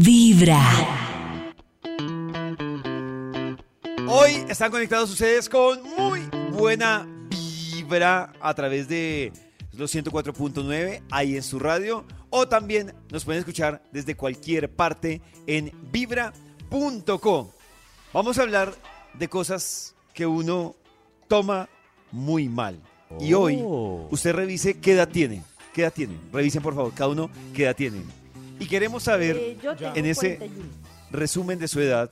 Vibra. Hoy están conectados ustedes con muy buena vibra a través de los 104.9 ahí en su radio o también nos pueden escuchar desde cualquier parte en vibra.co. Vamos a hablar de cosas que uno toma muy mal. Y hoy usted revise qué edad tiene. ¿Qué edad tiene? Revisen por favor, cada uno qué edad tiene. Y queremos saber Eh, yo tengo en ese 41. resumen de su edad,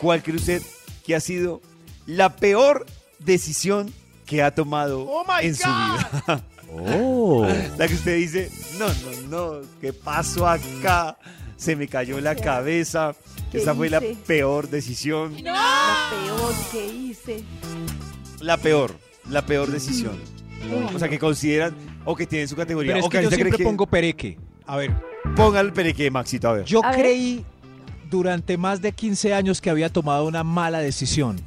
¿cuál cree usted que ha sido la peor decisión que ha tomado en su vida? Oh. la que usted dice, no, no, no, ¿qué pasó acá? Se me cayó la cabeza. ¿Qué Esa fue la peor decisión. La peor que hice. La peor, la peor decisión. O sea, que consideran o que tienen su categoría. Pero o es que que yo siempre que- pongo pereque. A ver, Ponga el pereque, Maxito, a ver. yo A ver. creí durante más de 15 años que había tomado una mala decisión.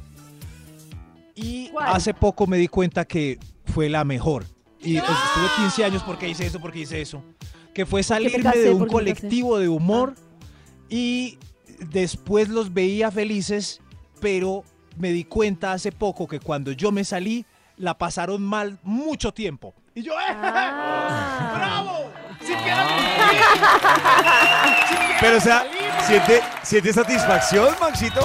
Y ¿Cuál? hace poco me di cuenta que fue la mejor. Y pues, estuve 15 años porque hice eso, porque hice eso. Que fue salirme casé, de un porque me casé. colectivo de humor y después los veía felices, pero me di cuenta hace poco que cuando yo me salí, la pasaron mal mucho tiempo. Y yo, ¡eh! Ah. ¡Bravo! Pero, o sea, ¿siente, ¿siente satisfacción, Maxito?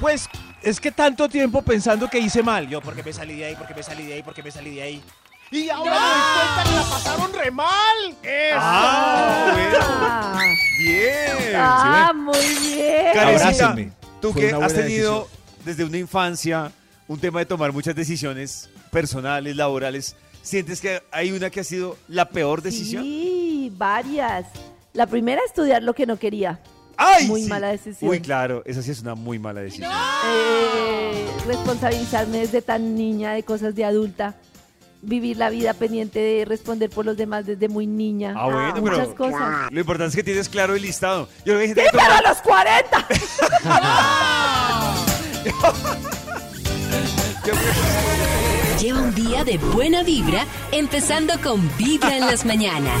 Pues es que tanto tiempo pensando que hice mal. Yo, porque me salí de ahí? porque me salí de ahí? porque me salí de ahí? Y ahora me doy cuenta que la pasaron re mal. ¡Eso! Ah, bueno. Ah, Bien. ah, muy bien. Karencita, tú Fue que una has tenido desde una infancia un tema de tomar muchas decisiones personales, laborales, ¿sientes que hay una que ha sido la peor decisión? Sí, varias. La primera, estudiar lo que no quería. ¡Ay! Muy sí. mala decisión. Uy, claro, esa sí es una muy mala decisión. Eh, responsabilizarme desde tan niña de cosas de adulta. Vivir la vida pendiente de responder por los demás desde muy niña. Ah, bueno, Muchas pero- cosas. Lo importante es que tienes claro el listado. Yo ¡Sí, pero a los 40! Lleva un día de buena vibra, empezando con Vibra en las mañanas.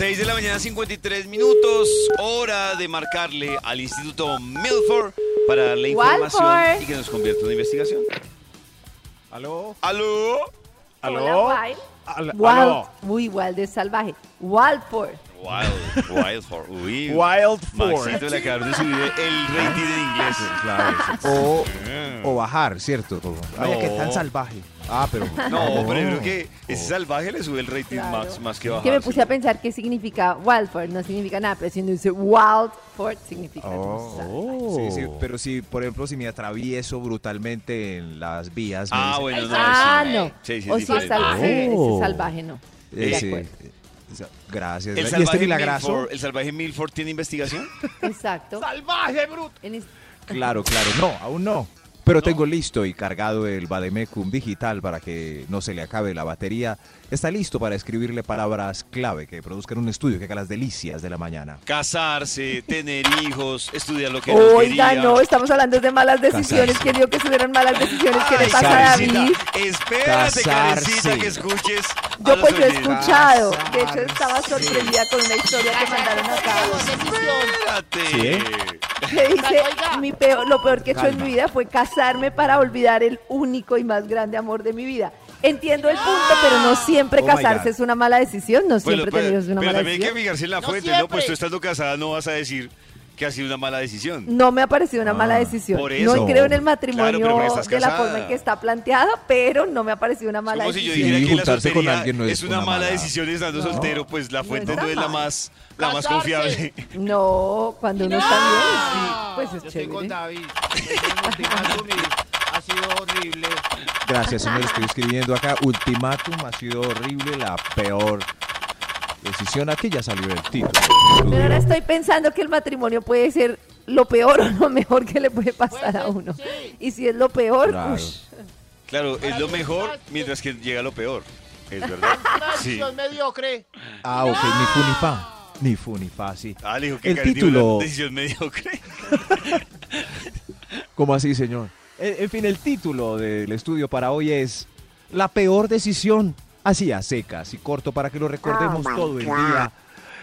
6 de la mañana, 53 minutos. Hora de marcarle al Instituto Milford para darle información Walford. y que nos convierta en una investigación. ¿Aló? ¿Aló? Hola, Wild. Al- Wild. aló. Uy, Wild es salvaje. Wildford. Wild, Wildford. Uy, Wild Maxito le acabaron de subir el rating inglés. O, o bajar, ¿cierto? Vaya, No. que tan salvaje. Ah, pero. No, pero yo creo que ese salvaje le sube el rating Claro. más, más que bajar. Que me puse a pensar qué significa Wildford. No significa nada, pero si uno dice Significa. Oh. salvaje. Sí, sí, pero si, por ejemplo, si me atravieso brutalmente en las vías. Ah, dicen, bueno, no. ah, sí. no. Sí, sí, o es si es salvaje. Oh. Ese salvaje no. eh, De Gracias. ¿El ¿Y salvaje, este? Milford, ¿El salvaje Milford tiene investigación? Exacto. ¡Salvaje, bruto! Es- Claro, claro. No, aún no. Pero tengo listo y cargado el Bademecum digital para que no se le acabe la batería. Está listo para escribirle palabras clave que produzcan un estudio que haga las delicias de la mañana. Casarse, tener hijos, estudiar lo que no Oiga, no, estamos hablando de malas decisiones. Casarse. ¿Quién dijo que estuvieran malas decisiones? ¿Qué le pasa a David? Espérate, Casarse. Karencita, que escuches. a Yo pues yo he escuchado. De hecho, estaba sorprendida con una historia que mandaron acá. Espérate. Que dice, mi peor, lo peor que he hecho en mi vida fue casarme para olvidar el único y más grande amor de mi vida. Entiendo el punto, pero no siempre Oh my casarse es una mala decisión. No Bueno, siempre pero, tener es una pero mala también hay que decisión. fijarse en la fuente, ¿no? Pues tú estando casada no vas a decir que ha sido una mala decisión. No me ha parecido una mala Ah, decisión. por No eso. creo en el Claro, matrimonio pero porque estás de la casada. forma en que está planteado, pero no me ha parecido una mala como si yo decisión. dijera Sí, que la juntarse con soltería alguien no es es una una mala mala- decisión estando No. soltero, pues la No fuente está no es la mal. más, la más confiable. No, cuando uno está bien, sí, pues es Yo estoy con chévere. David. El ultimátum y ha sido horrible. Gracias, señor. Estoy escribiendo acá. Ultimátum ha sido horrible, la peor decisión aquí ya salió el título. Pero ahora estoy pensando que el matrimonio puede ser lo peor o lo mejor que le puede pasar a uno. Y si es lo peor, Claro. ush, Claro, es lo mejor mientras que llega lo peor. Es verdad. Sí. decisión mediocre. Ah, ok, ni fu ni fa. Ni fu ni fa, sí. Ah, le dijo que El título- una decisión mediocre. ¿Cómo así, señor? En, en fin, el título del estudio para hoy es La peor decisión. Así a secas y corto para que lo recordemos todo el día.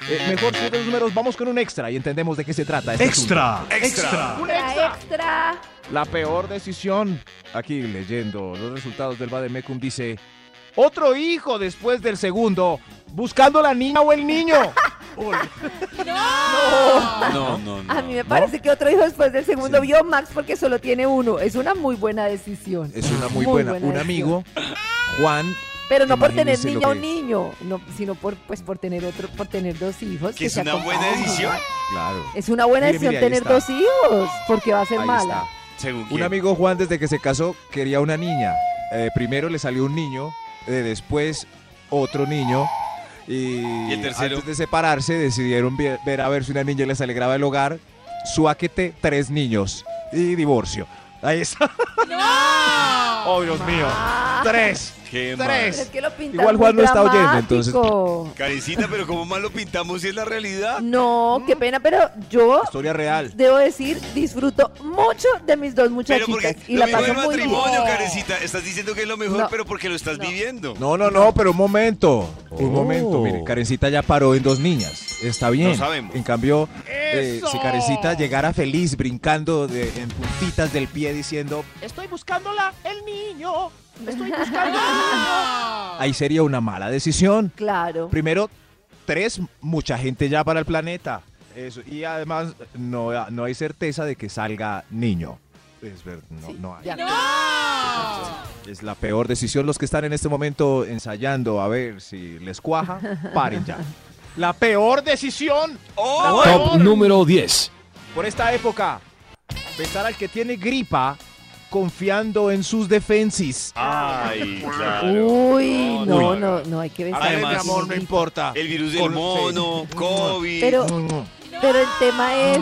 Eh, mejor cierre los números, vamos con un extra y entendemos de qué se trata. este Extra, Extra. Un extra, extra. La peor decisión. Aquí leyendo los resultados del Bademecum dice: Otro hijo después del segundo, buscando la niña o el niño. No, no, no. A mí me parece que otro hijo después del segundo vio Max porque solo tiene uno. Es una muy buena decisión. Es una muy, buena. Un decisión. amigo, Juan, Pero no por tener niña o que- niño, no, sino por pues por tener otro, por tener dos hijos. Que es se una buena decisión. claro. Es una buena Mire, decisión mire, tener está. dos hijos, porque va a ser Ahí mala. está. Según Un quién. amigo Juan desde que se casó quería una niña. Eh, primero le salió un niño, eh, después otro niño. Y, ¿Y el tercero? antes de separarse decidieron ver a ver si una niña les alegraba el hogar. Suáquete, tres niños. Y divorcio. Ahí está. ¡Oh, Dios mío! ¡Tres! Qué pero tres. es que lo Igual Juan no está oyendo, entonces- pero ¿cómo más lo pintamos si es la realidad? No, qué pena, pero yo Historia real. debo decir, disfruto mucho de mis dos Pero muchachitas porque y lo la mismo paso del muy bien. matrimonio, Karencita. Estás diciendo que es lo mejor, No. pero porque lo estás No. viviendo. No, no, no, pero un momento. Un Oh. momento, mire, Karencita ya paró en dos niñas. Está bien. No sabemos. En cambio, eh, ¡Eso! si Karencita llegara feliz, brincando de- en puntitas del pie, diciendo, Estoy buscándola, el niño. Estoy buscando ahí sería una mala decisión. Claro. Primero, tres, mucha gente ya para el planeta. Eso. Y además, no, no hay certeza de que salga niño. Es verdad, no, Sí, no hay. ya. Es la peor decisión. Los que están en este momento ensayando a ver si les cuaja, paren ya. La peor decisión ¡Oh! Top número 10. por esta época. Besar al que tiene gripa confiando en sus defensis. Ay, claro. Uy, No, no, no, no, no, hay que besar. Además, la amor, no importa. El virus del Con- mono, COVID. Pero, pero el tema es,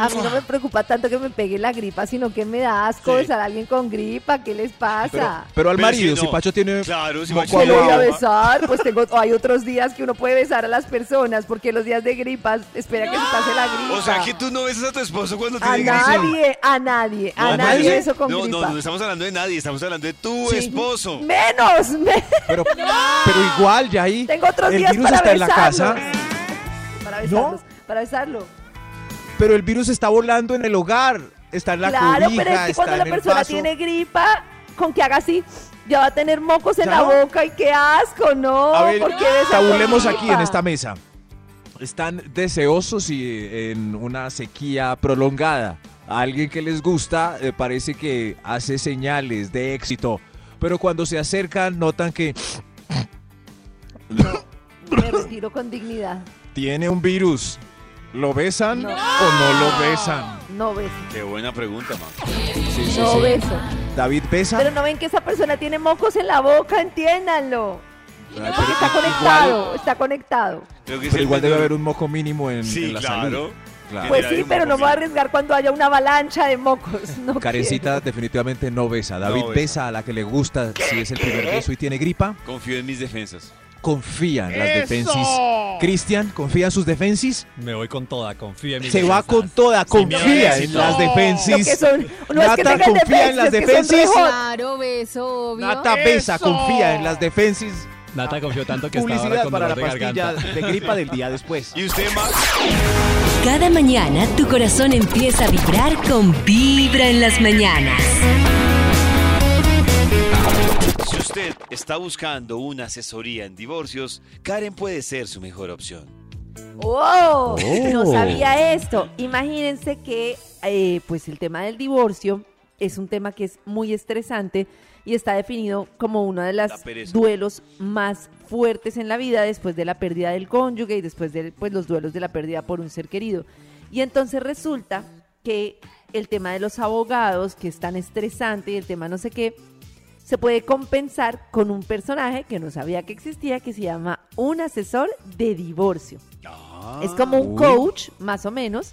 a mí no me preocupa tanto que me pegue la gripa, sino que me da asco Sí. besar a alguien con gripa. ¿Qué les pasa? Pero, pero al Pero marido, si no. Pacho tiene Claro, si Pacho ¿Qué lo voy a besar? Pues tengo, o hay otros días que uno puede besar a las personas, porque los días de gripas espera que se pase la gripa. O sea que tú no besas a tu esposo cuando a tiene gripa. nadie, a nadie, a No, nadie pero- beso con no, gripa. no, no estamos hablando de nadie, estamos hablando de tu Sí. esposo. Menos, me- Pero, pero igual, ya ahí. tengo otros el días virus para está en la besarlos. casa, Para besarlos, para besarlo. pero el virus está volando en el hogar. Está en la claro, cobija, pero es que cuando la persona tiene gripa, con que haga así, ya va a tener mocos en la boca y qué asco, ¿no? A ver, ¿Por qué besar con tabulemos aquí en esta mesa. Están deseosos y en una sequía prolongada. A alguien que les gusta eh, parece que hace señales de éxito, pero cuando se acercan notan que Me retiro con dignidad. tiene un virus. ¿Lo besan No. o no lo besan? No beso, Qué buena pregunta. Sí, sí, no sí. beso. David besa. Pero no ven que esa persona tiene mocos en la boca, entiéndanlo. Pero Porque está conectado, está conectado. Creo que es Pero igual debe haber un moco mínimo en, Sí, en la claro. salud. Claro. Pues sí, pero no me voy a arriesgar cuando haya una avalancha de mocos. No Karencita quiero. definitivamente no besa. David No besa. besa. a la que le gusta si es el primer beso y tiene gripa. Confío en mis defensas. Confía en las ¡Eso! defensis. Cristian, confía en sus defensis. Me voy con toda, confía en mi Se va con toda, confía en éxito. las que defensis. son, no es que Nata, tengan confía en las defensis. Claro, beso, obvio. Nata besa, ¡Eso! confía en las defensis. Nata confió tanto que estaba ahora Publicidad con para la dolor de pastilla garganta. de gripa del día después. ¿Y usted, Max? Cada mañana tu corazón empieza a vibrar con Vibra en las mañanas. Si usted está buscando una asesoría en divorcios, Karen puede ser su mejor opción. ¡Oh! Oh. No sabía esto. Imagínense que eh, pues el tema del divorcio es un tema que es muy estresante y está definido como uno de los duelos más fuertes en la vida después de la pérdida del cónyuge y después de pues, los duelos de la pérdida por un ser querido. Y entonces resulta que el tema de los abogados, que es tan estresante y el tema no sé qué, se puede compensar con un personaje que no sabía que existía, que se llama un asesor de divorcio. Es como un Uy. coach, más o menos,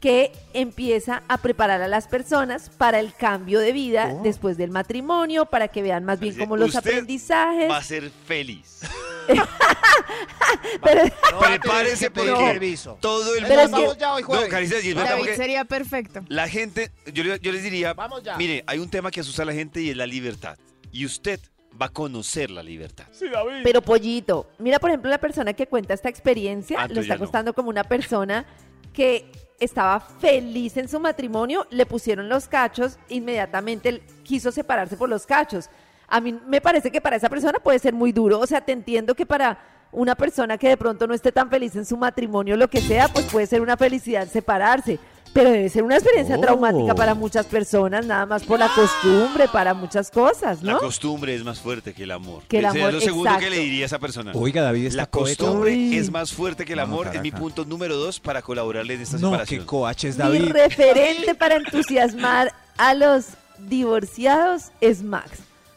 que empieza a preparar a las personas para el cambio de vida después del matrimonio, para que vean más bien como los "Usted aprendizajes. Va a ser feliz. Pero- Prepárese que pedir porque todo el Pero es mundo... que- Vamos ya hoy No, porque sería perfecto. la gente, yo, le- yo les diría, Vamos ya. mire, hay un tema que asusta a la gente y es la libertad. Y usted va a conocer la libertad. Sí, David. Pero pollito, mira por ejemplo la persona que cuenta esta experiencia, Ah, lo está no. contando como una persona que estaba feliz en su matrimonio, le pusieron los cachos, inmediatamente él quiso separarse por los cachos. A mí me parece que para esa persona puede ser muy duro, o sea, te entiendo que para una persona que de pronto no esté tan feliz en su matrimonio, lo que sea, pues puede ser una felicidad separarse. Pero debe ser una experiencia Oh. traumática para muchas personas, nada más por la costumbre, para muchas cosas, La ¿no? costumbre es más fuerte que el amor. Que el es amor, lo segundo que exacto. le diría a esa persona. Oiga, David está la costumbre Uy. es más fuerte que el No, amor. Es mi punto número dos para colaborarle en esta No, separación. qué coaches, Mi David. referente para entusiasmar a los divorciados es Max.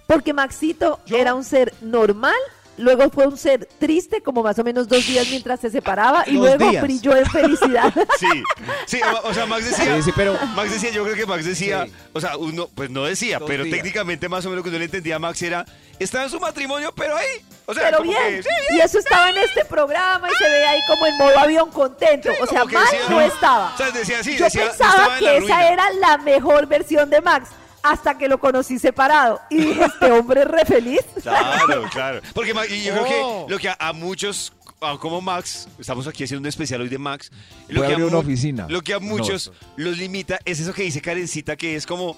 Porque Maxito era un ser normal, luego fue un ser triste, como más o menos dos días mientras se separaba, y luego días. brilló en felicidad. Sí, sí, o- o sea, Max decía, Sí, sí, pero Max decía, yo creo que Max decía, Sí. o sea, uno, pues no decía, Dos pero días. técnicamente más o menos lo que uno le entendía a Max era, está en su matrimonio, pero ahí, o sea, Pero como bien, que, y eso estaba en este programa y se ve ahí como en modo avión contento. o sea, mal decía- no estaba. O sea, decía, sí, Yo decía, pensaba estaba que esa era la mejor versión de Max hasta que lo conocí separado. Y dije, este hombre es re feliz. Claro, claro. Porque y yo creo Oh. que lo que a, a muchos, como Max, estamos aquí haciendo un especial hoy de Max. Lo Voy a que abrir una oficina. Lo que a muchos los limita es eso que dice Karencita, que es como.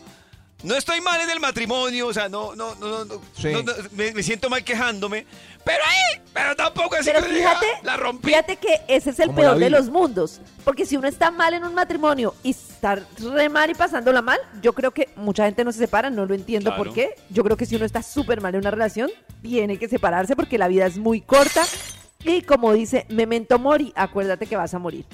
No estoy mal en el matrimonio, o sea, no, no, no, no, no, Sí. no, no, me, me siento mal quejándome, pero ahí, pero tampoco así Pero que fíjate, la rompí. fíjate que ese es el Como peor de los mundos. Porque si uno está mal en un matrimonio y está re mal y pasándola mal, yo creo que mucha gente no se separa, no lo entiendo Claro. por qué. Yo creo que si uno está súper mal en una relación, tiene que separarse porque la vida es muy corta. Y como dice Memento Mori, acuérdate que vas a morir.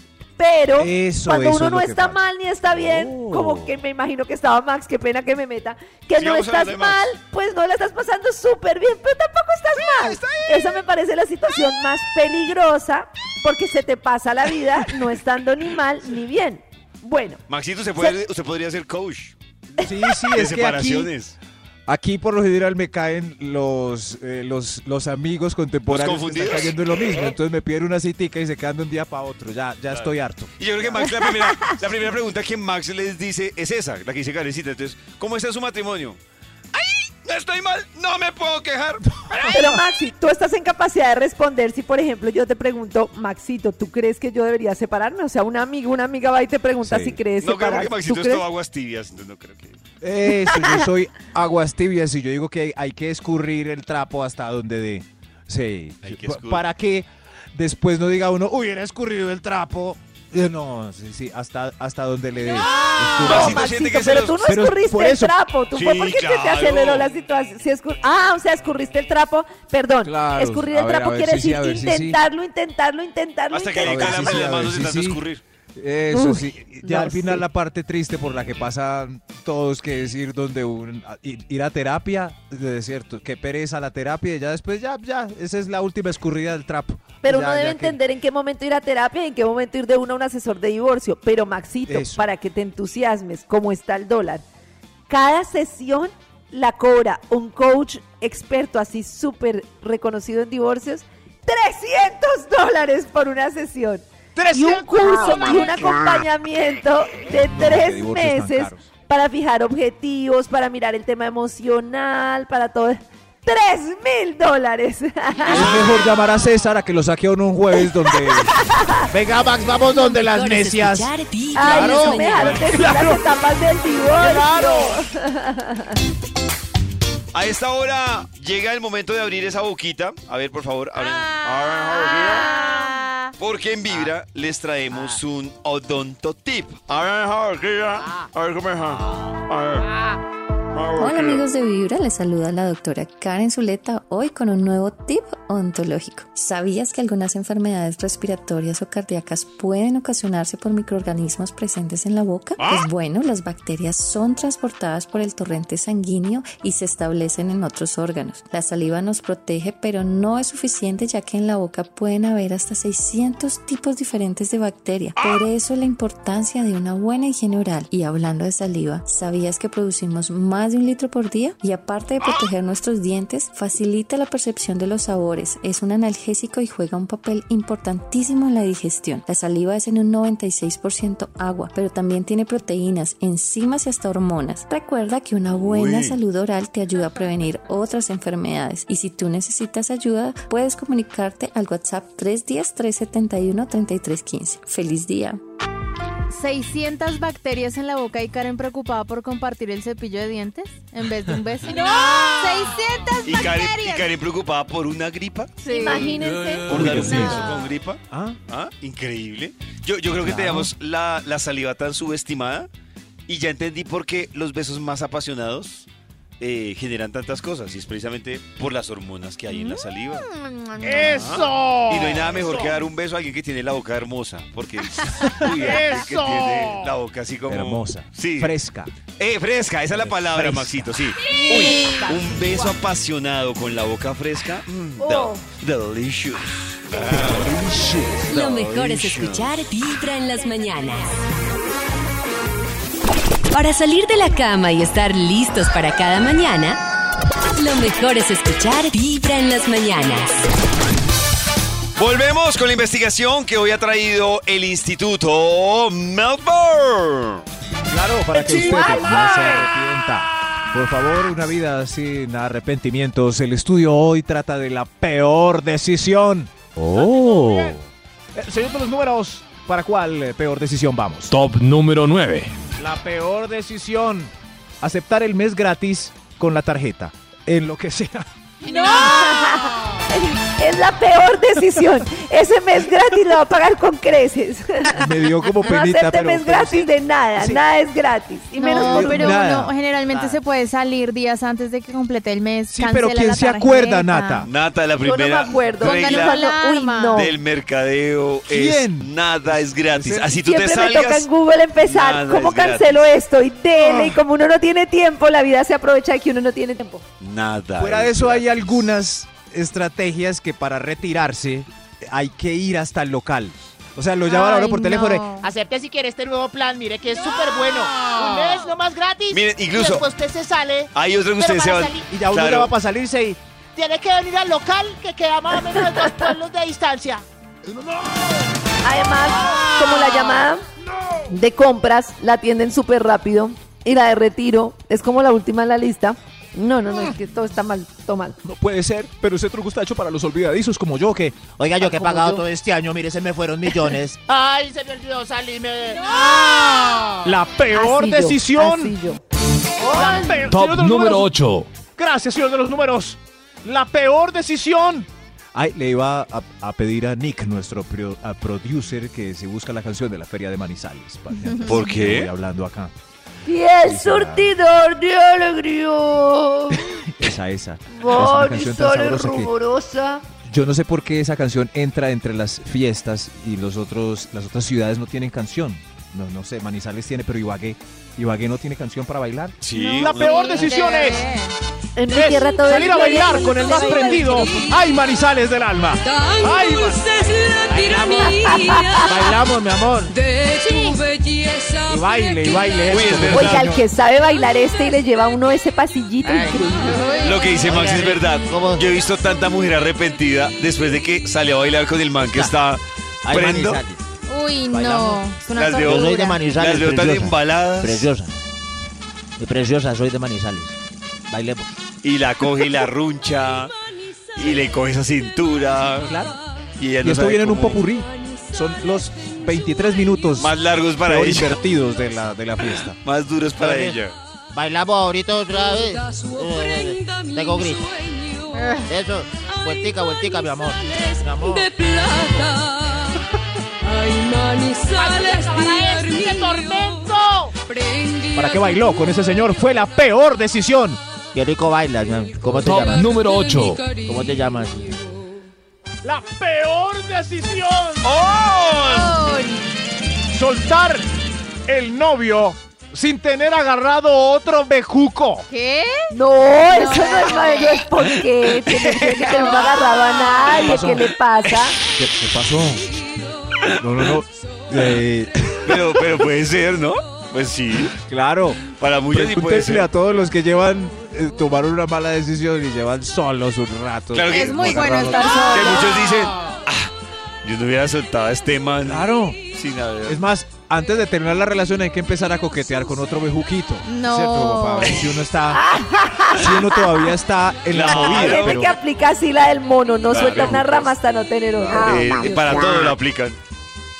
Pero Eso, cuando eso uno es no está pasa. mal ni está bien, Oh. como que me imagino que estaba Max, qué pena que me meta, que no estás mal, pues no la estás pasando súper bien, pero tampoco estás mal. Esa me parece la situación más peligrosa porque se te pasa la vida no estando ni mal ni bien. Bueno, Maxito, usted, puede, usted podría ser coach Sí, sí, de es que aquí, separaciones. Aquí por lo general me caen los, eh, los, los amigos contemporáneos ¿Los que están cayendo en lo mismo. Entonces me piden una citica y se quedan de un día para otro. Ya, ya estoy harto. Y yo creo que Max, la primera, la primera pregunta que Max les dice es esa, la que dice Karencita. Entonces, ¿cómo está su matrimonio? No estoy mal, no me puedo quejar. pero Maxi, tú estás en capacidad de responder si, por ejemplo, yo te pregunto, Maxito, ¿tú crees que yo debería separarme? O sea, un amigo, una amiga va y te pregunta Sí. si crees No creo separarse. que Maxito ¿Tú es todo aguas tibias, entonces no creo que... Eso, yo soy aguas tibias y yo digo que hay, hay que escurrir el trapo hasta donde dé. Sí. Hay que para que después no diga uno, hubiera escurrido el trapo. Eh, No, sí, sí, hasta, hasta donde le dé. No, Maxito siente que se pero los- tú no Pero escurriste por el eso- trapo, tú fue Sí, porque se te claro. aceleró la situación. Sí, escur- ah, o sea, escurriste el trapo, perdón, Claro, escurrir a el ver, trapo a ver quiere si sí, decir a ver si sí. intentarlo, intentarlo, intentarlo, Hasta que le intentarlo. caen sí, sí, las a ver, manos de sí, sí. escurrir. Eso Uy, sí, ya al final la parte triste por la que pasan todos, que es ir donde un, ir, ir a terapia, de cierto, que pereza la terapia y ya después ya, ya, esa es la última escurrida del trapo. Pero Ya, uno debe que- entender en qué momento ir a terapia y en qué momento ir de uno a un asesor de divorcio. Pero Maxito, Eso. para que te entusiasmes, cómo está el dólar, cada sesión la cobra un coach experto así súper reconocido en divorcios, 300 dólares por una sesión. Y un curso y un acompañamiento de tres meses para fijar objetivos, para mirar el tema emocional, para todo. ¡Tres mil dólares! Es mejor llamar a César a que lo saque a uno un jueves donde... Venga, Max, vamos donde las necias. Ay, las eso me dejaron decir las etapas del divorcio. A esta hora llega el momento de abrir esa boquita. A ver, por favor, abran, Ah. Porque en Vibra les traemos un odonto tip. Abran esa boquita. A ver cómo está. A ver. Hola amigos de Vibra, les saluda la doctora Karen Zuleta hoy con un nuevo tip ontológico. ¿Sabías que algunas enfermedades respiratorias o cardíacas pueden ocasionarse por microorganismos presentes en la boca? Pues bueno, las bacterias son transportadas por el torrente sanguíneo y se establecen en otros órganos. La saliva nos protege, pero no es suficiente ya que en la boca pueden haber hasta 600 tipos diferentes de bacterias. Por eso la importancia de una buena higiene oral. Y hablando de saliva, ¿sabías que producimos más de un litro por día? Y aparte de proteger nuestros dientes, facilita la percepción de los sabores, es un analgésico y juega un papel importantísimo en la digestión. La saliva es en un 96% agua, pero también tiene proteínas, enzimas y hasta hormonas. Recuerda que una buena Uy. salud oral te ayuda a prevenir otras enfermedades y si tú necesitas ayuda, puedes comunicarte al WhatsApp 310-371-3315. ¡Feliz día! 600 bacterias en la boca y Karen preocupada por compartir el cepillo de dientes en vez de un beso. ¡No! ¡600 ¿Y Karen, bacterias! y Karen preocupada por una gripa? Sí. Imagínense. ¿Por dar un beso con gripa? Ah, Ah, increíble. Yo, yo creo que Claro. teníamos la, la saliva tan subestimada y ya entendí por qué los besos más apasionados eh, generan tantas cosas y es precisamente por las hormonas que hay en la saliva. ¡Eso! Y no hay nada mejor que dar un beso a alguien que tiene la boca hermosa, porque uy, alguien que ¡Eso! tiene la boca así como hermosa. Sí. Fresca. Eh, fresca, esa es la palabra, Fresca. Maxito, sí. Uy, un beso apasionado con la boca fresca. mm, Oh. del- delicious. Lo mejor es escuchar Vibra en las mañanas. Para salir de la cama y estar listos para cada mañana, lo mejor es escuchar Vibra en las mañanas. Volvemos con la investigación que hoy ha traído el Instituto Melbourne. Claro, para que usted no se arrepienta. Por favor, una vida sin arrepentimientos. El estudio hoy trata de la peor decisión. Oh. Eh, señor de los números, ¿para cuál eh, peor decisión vamos? Top número 9. La peor decisión. Aceptar el mes gratis con la tarjeta. En lo que sea. Es la peor decisión. Ese mes gratis lo va a pagar con creces. Me dio como No penita, acepte pero... mes pero gratis sí. de nada. sí. Nada es gratis. Y menos No, por pero Nada, uno generalmente nada. se puede salir días antes de que complete el mes. Sí, pero ¿quién se acuerda, Nata? Nata, la Yo no me primera acuerdo. Regla uy, no. del mercadeo es ¿Quién? nada es gratis. ¿En Así tú te Siempre me toca salgas. en Google empezar. nada ¿Cómo es gratis. cancelo esto? Y dele. Y como uno no tiene tiempo, la vida se aprovecha de que uno no tiene tiempo. Nada. Fuera de es eso hay algunas estrategias que para retirarse hay que ir hasta el local. O sea, lo llaman a Ay, por teléfono. no. Acepte si quiere este nuevo plan, mire que es súper bueno. Un mes nomás gratis. Miren, incluso- Y después usted se sale. Hay otro que ustedes se salir- Y ya uno Claro. ya va para salirse y... Tiene que venir al local que queda más o menos en dos pueblos de distancia. Además, como la llamada de compras la atienden súper rápido y la de retiro es como la última en la lista. No, no, no, es que todo está mal, todo mal. No puede ser, pero ese truco está hecho para los olvidadizos como yo que... Oiga, yo que he pagado yo. todo este año, mire, se me fueron millones. Ay, se me olvidó salirme de... La peor Así yo, decisión. así yo. La peor- Top número números. 8. Gracias, señor de los números. La peor decisión. Ay, le iba a, a pedir a Nick, nuestro pro- a producer, que se busca la canción de la Feria de Manizales. ¿Por qué? Estoy hablando acá. Fiel surtidor de alegría. Esa, esa. Es una canción tan Marisol sabrosa que rumorosa. yo no sé por qué esa canción entra entre las fiestas y los otros, las otras ciudades no tienen canción. No, no sé, Manizales tiene, pero Ibagué, Ibagué no tiene canción para bailar. Sí. La peor decisión es... ser. En mi es tierra todo es salir a bailar con el más prendido. ¡Ay, Manizales del alma! ¡Ay, Bailamos, mi amor. Y baile, y baile. Uy, es. Oiga, el que sabe bailar este y le lleva a uno ese pasillito increíble. Lo que dice Max es verdad. Yo he visto tanta mujer arrepentida después de que salió a bailar con el man que está prendo. Uy, no. Es una Las veo- Yo soy de. Manizales. Las veo tan embaladas Preciosa. Y preciosa, soy de Manizales. Bailemos. y la coge y la runcha y le coge esa cintura. Claro. Y, ella Y no esto viene en un popurrí. Son los 23 minutos más largos para ella, invertidos de la, de la fiesta. más duros para Oye. ella. Bailamos ahorita otra vez. Eh, tengo grito. Eso. Vueltica, vueltica, mi amor. Mi amor. ¡Para este tormento! ¿Para qué bailó con ese señor? Fue la peor decisión. Qué rico bailas, ¿no? ¿Cómo te Top llamas? número 8. ¿Cómo te llamas? La peor decisión. ¡Oh! Soltar el novio sin tener agarrado otro bejuco. ¿Qué? No, eso no es malo, es porque que que no ha agarrado a nadie. ¿Qué le pasa? ¿Qué, qué pasó? No, no, no. Eh, Pero, pero puede ser, ¿no? Pues sí. claro. Para muchos sí puede a todos los que llevan, eh, tomaron una mala decisión y llevan solos un rato. Claro que- Es muy bueno estar Que solo. muchos dicen, ah, yo no hubiera soltado a este man. Claro. Sin haber. Es más, antes de terminar la relación hay que empezar a coquetear con otro bejuquito. No. ¿Cierto? Ver si uno está, si uno todavía está en la Claro. Hay movida. gente Pero que aplica así la del mono, no suelta una rama hasta no tener una. Eh, para todo lo aplican.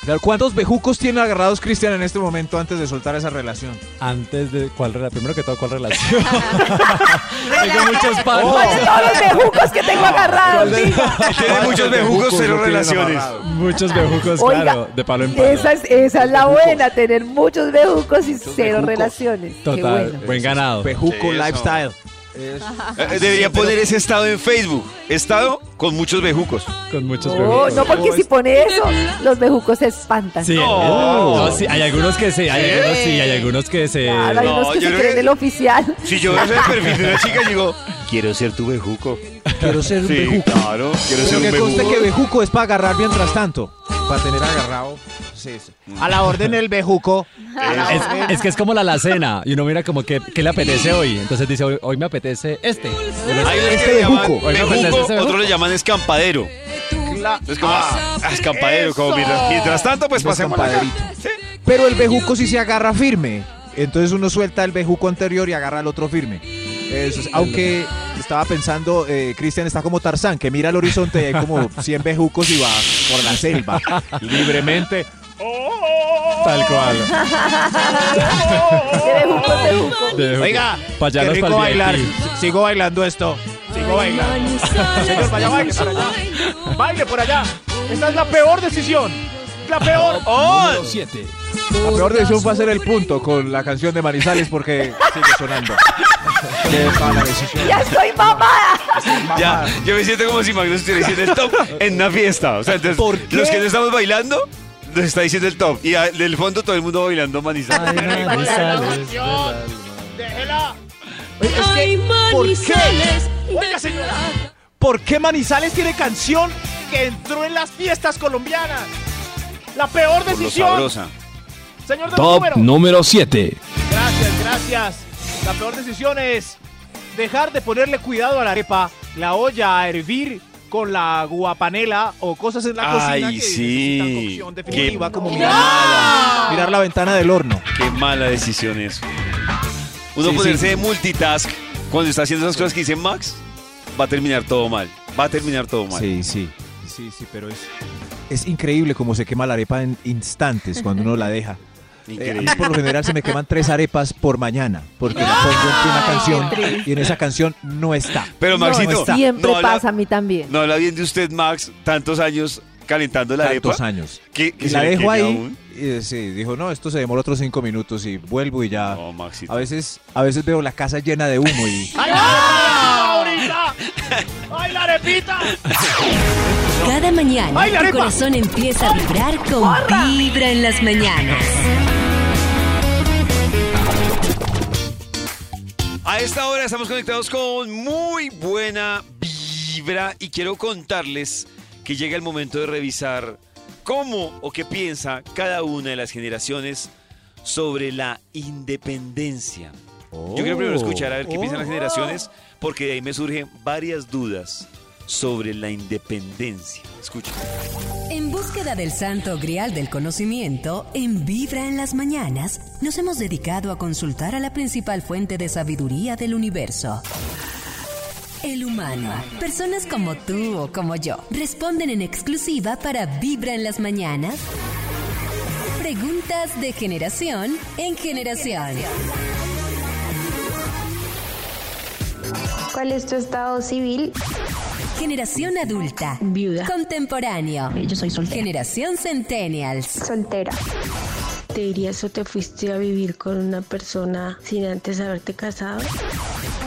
Claro, ¿cuántos bejucos tiene agarrados Cristian en este momento antes de soltar esa relación? Antes de cuál relación, primero que todo, ¿cuál relación? Tengo muchos palos. ¿Cuáles son los bejucos que tengo agarrados? Tiene muchos bejucos, cero relaciones. Muchos bejucos, Oiga, claro, de palo en palo. Esa es, esa es la buena, tener muchos bejucos y cero bejucos. relaciones. Qué Total, bueno. buen ganado. Bejuco Sí, eso. Lifestyle. Eh, Debería poner ese estado en Facebook. Estado con muchos bejucos. Con muchos No, bejucos. no, porque si pone eso, los bejucos se espantan. Sí, No. no, sí, hay algunos que sí, hay algunos sí, hay algunos que se... Claro, hay No, unos que yo se creo creen que- el oficial. Si yo veo el perfil de una chica y digo, quiero ser tu bejuco. Quiero ser un Sí, bejuco. claro, quiero ser Pero un que conste bejuco. que bejuco es para agarrar mientras tanto. Para tener agarrado. Sí, sí. A la orden el bejuco. Es, es que es como la alacena y uno mira como que ¿qué le apetece hoy? Entonces dice, hoy, hoy me apetece este. Hay Este llaman bejuco. Otros le llaman escampadero. Es como, ah, escampadero, como mientras, mientras tanto, pues Un pasemos la escampaderito. Pero el bejuco sí se agarra firme. Entonces uno suelta el bejuco anterior y agarra el otro firme. Eso es- aunque estaba pensando, eh, Cristian está como Tarzán, que mira al horizonte y hay como 100 bejucos y va por la selva libremente. Tal cual. De bejuco, bejuco. De- Oiga, qué rico bailar. Sigo bailando esto. Sigo bailando. Señor, vaya, baile por allá. Baile por allá. Esta es la peor decisión. La peor. Número 7. La peor decisión fue hacer el punto con la canción de Manizales porque sigue sonando. Qué mala decisión. Ya estoy mamada. Ya, yo me siento como si Magnus estuviera diciendo el top en una fiesta. O sea, entonces, ¿Por qué? los que no estamos bailando, nos está diciendo el top. Y a- del fondo todo el mundo bailando manizales. Déjela. Es que, ¿Por qué? Oiga, señora. ¿Por qué Manizales tiene canción que entró en las fiestas colombianas? La peor Por lo decisión. Señor de los Top números. número 7. Gracias, gracias. La peor decisión es dejar de ponerle cuidado a la arepa, la olla a hervir con la guapanela o cosas en la cocina Ay, que sí. necesitan cocción definitiva, Qué como mala. mirar, Mirar la ventana del horno. Qué mala decisión eso. Uno Sí, ponerse sí. de multitask cuando está haciendo esas cosas que dice Max, va a terminar todo mal. Va a terminar todo mal. Sí, sí. Sí, sí, pero es, es increíble cómo se quema la arepa en instantes cuando uno la deja. Eh, a mí por lo general se me queman tres arepas por mañana porque la pongo en una canción y en esa canción no está. Pero No, Maxito, siempre no habla, pasa a mí también. no habla bien de usted, Max, tantos años calentando la Tantos arepa. años. Que, que Y la dejo ahí aún. y eh, sí, dijo, no, esto se demora otros cinco minutos y vuelvo y ya. No, Maxito. A veces, a veces veo la casa llena de humo y ¡Ay, la ahorita! ¡Ay, la arepita! Cada mañana ¡Ay, la tu corazón empieza a vibrar con Vibra en las mañanas. A esta hora estamos conectados con muy buena vibra y quiero contarles que llega el momento de revisar cómo o qué piensa cada una de las generaciones sobre la independencia. Yo quiero primero escuchar a ver qué piensan las generaciones porque de ahí me surgen varias dudas sobre la independencia. Escucha. En búsqueda del santo grial del conocimiento, en Vibra en las mañanas, nos hemos dedicado a consultar a la principal fuente de sabiduría del universo. El humano. Personas como tú o como yo responden en exclusiva para Vibra en las mañanas. Preguntas de generación en generación. ¿Cuál es tu estado civil? Generación adulta. Viuda. Contemporáneo. Yo soy soltera. Generación Centennials. Soltera. ¿te irías o te fuiste a vivir con una persona sin antes haberte casado?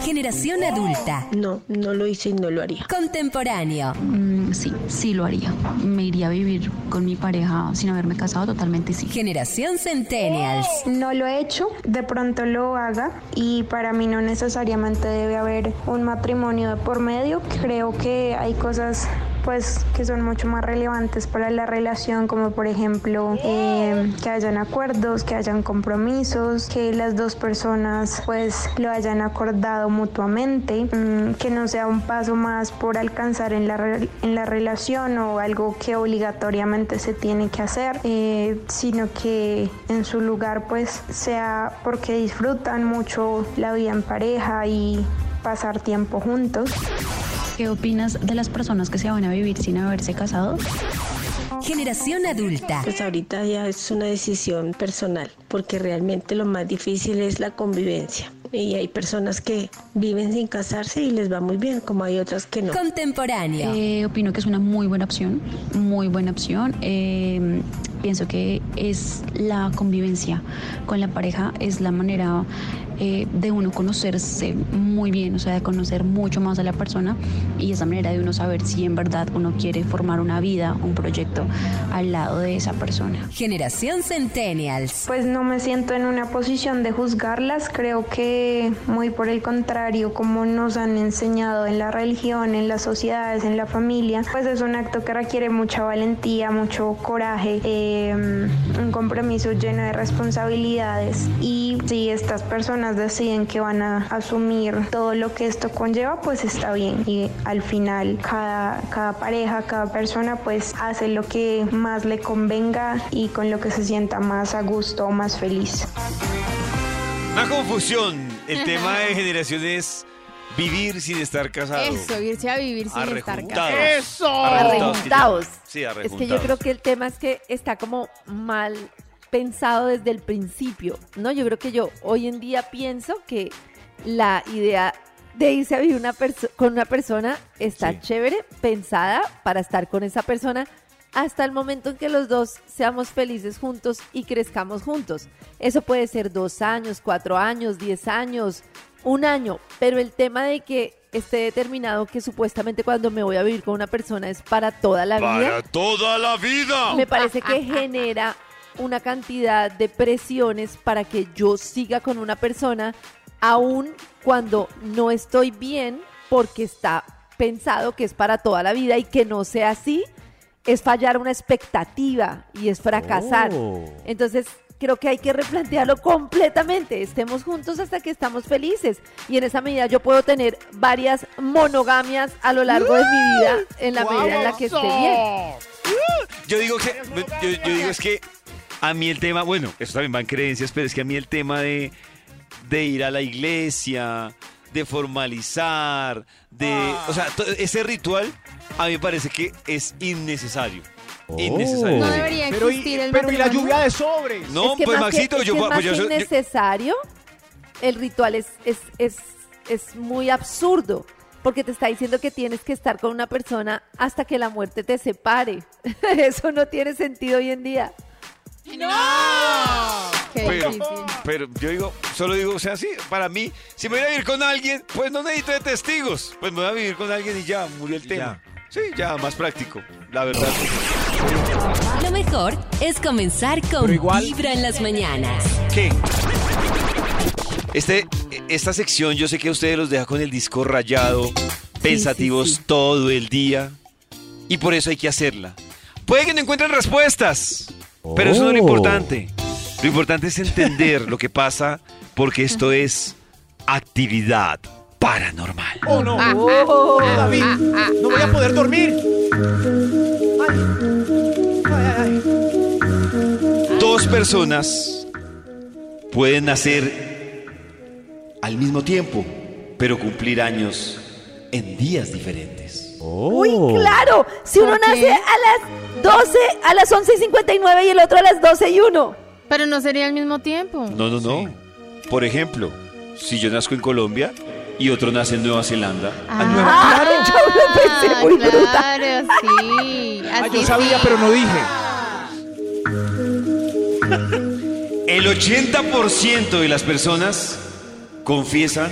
Generación adulta. No, no lo hice y no lo haría. Contemporáneo. Mm, sí, sí lo haría. Me iría a vivir con mi pareja sin haberme casado, totalmente sí. Generación Centennials. No lo he hecho, de pronto lo haga y para mí no necesariamente debe haber un matrimonio de por medio. Creo que hay cosas pues que son mucho más relevantes para la relación como por ejemplo eh, que hayan acuerdos que hayan compromisos que las dos personas pues lo hayan acordado mutuamente mm, que no sea un paso más por alcanzar en la, en la relación o algo que obligatoriamente se tiene que hacer eh, sino que en su lugar pues sea porque disfrutan mucho la vida en pareja y pasar tiempo juntos ¿Qué opinas de las personas que se van a vivir sin haberse casado? Generación adulta. Pues ahorita ya es una decisión personal, porque realmente lo más difícil es la convivencia. Y hay personas que viven sin casarse y les va muy bien, como hay otras que no. Contemporáneo. Eh, opino que es una muy buena opción, muy buena opción. Eh, pienso que es la convivencia con la pareja, es la manera eh, de uno conocerse muy bien, o sea, de conocer mucho más a la persona y esa manera de uno saber si en verdad uno quiere formar una vida, un proyecto al lado de esa persona. Generación Centennials. Pues no me siento en una posición de juzgarlas, creo que muy por el contrario, como nos han enseñado en la religión, en las sociedades, en la familia, pues es un acto que requiere mucha valentía, mucho coraje, eh, un compromiso lleno de responsabilidades y si estas personas deciden que van a asumir todo lo que esto conlleva, pues está bien y al final cada, cada pareja, cada persona pues hace lo que más le convenga y con lo que se sienta más a gusto o más feliz. Una confusión. El tema de generación es vivir sin estar casado. Eso, irse a vivir sin estar casado. ¡Eso! Arrejuntados. Sí, Es arrejuntados. que yo creo que el tema es que está como mal pensado desde el principio, ¿no? Yo creo que yo hoy en día pienso que la idea de irse a vivir una con una persona está Sí. chévere, pensada para estar con esa persona hasta el momento en que los dos seamos felices juntos y crezcamos juntos. Eso puede ser dos años, cuatro años, diez años, un año, pero el tema de que esté determinado que supuestamente cuando me voy a vivir con una persona es para toda la vida Para toda la vida. me parece que genera una cantidad de presiones para que yo siga con una persona aun cuando no estoy bien porque está pensado que es para toda la vida y que no sea así es fallar una expectativa y es fracasar. Oh. Entonces, creo que hay que replantearlo completamente. Estemos juntos hasta que estamos felices. Y en esa medida yo puedo tener varias monogamias a lo largo de mi vida en la medida en la que esté bien. Yo digo que, yo, yo digo es que a mí el tema, bueno, eso también va en creencias, pero es que a mí el tema de, de ir a la iglesia, de formalizar, de, o sea, ese ritual a mí me parece que es innecesario. Innecesario. No debería Pero y, existir el pero y la lluvia de sobres. No, Es que pues más que- Maxito, es yo, que pues, más yo que soy- yo- innecesario, el ritual es, es, es, es muy absurdo. Porque te está diciendo que tienes que estar con una persona hasta que la muerte te separe. Eso no tiene sentido hoy en día. Qué Pero, difícil. pero yo digo, solo digo, o sea, sí, para mí, si me voy a vivir con alguien, pues no necesito de testigos. Pues me voy a vivir con alguien y ya, murió el tema. Sí, ya, más práctico, la verdad. Lo mejor es comenzar con igual- Vibra en las mañanas. ¿Qué? Este, esta sección yo sé que a ustedes los deja con el disco rayado, pensativos sí, sí. todo el día, y por eso hay que hacerla. Puede que no encuentren respuestas, pero eso no es lo Oh. importante. Lo importante es entender lo que pasa porque esto es actividad paranormal. Oh, no. Oh, David, no voy a poder dormir. Ay. Ay, ay, ay. Dos personas pueden nacer al mismo tiempo, pero cumplir años en días diferentes. Uy, claro. Si uno nace a las 12, a las 11 y 59 y el otro a las 12 y 1. Pero no sería al mismo tiempo. No, no, no. Por ejemplo, si yo nazco en Colombia y otro nace en Nueva Zelanda. Ah, yo lo pensé muy bruta. claro, sí. Ah, yo sabía, sí. pero no dije. El 80% de las personas confiesan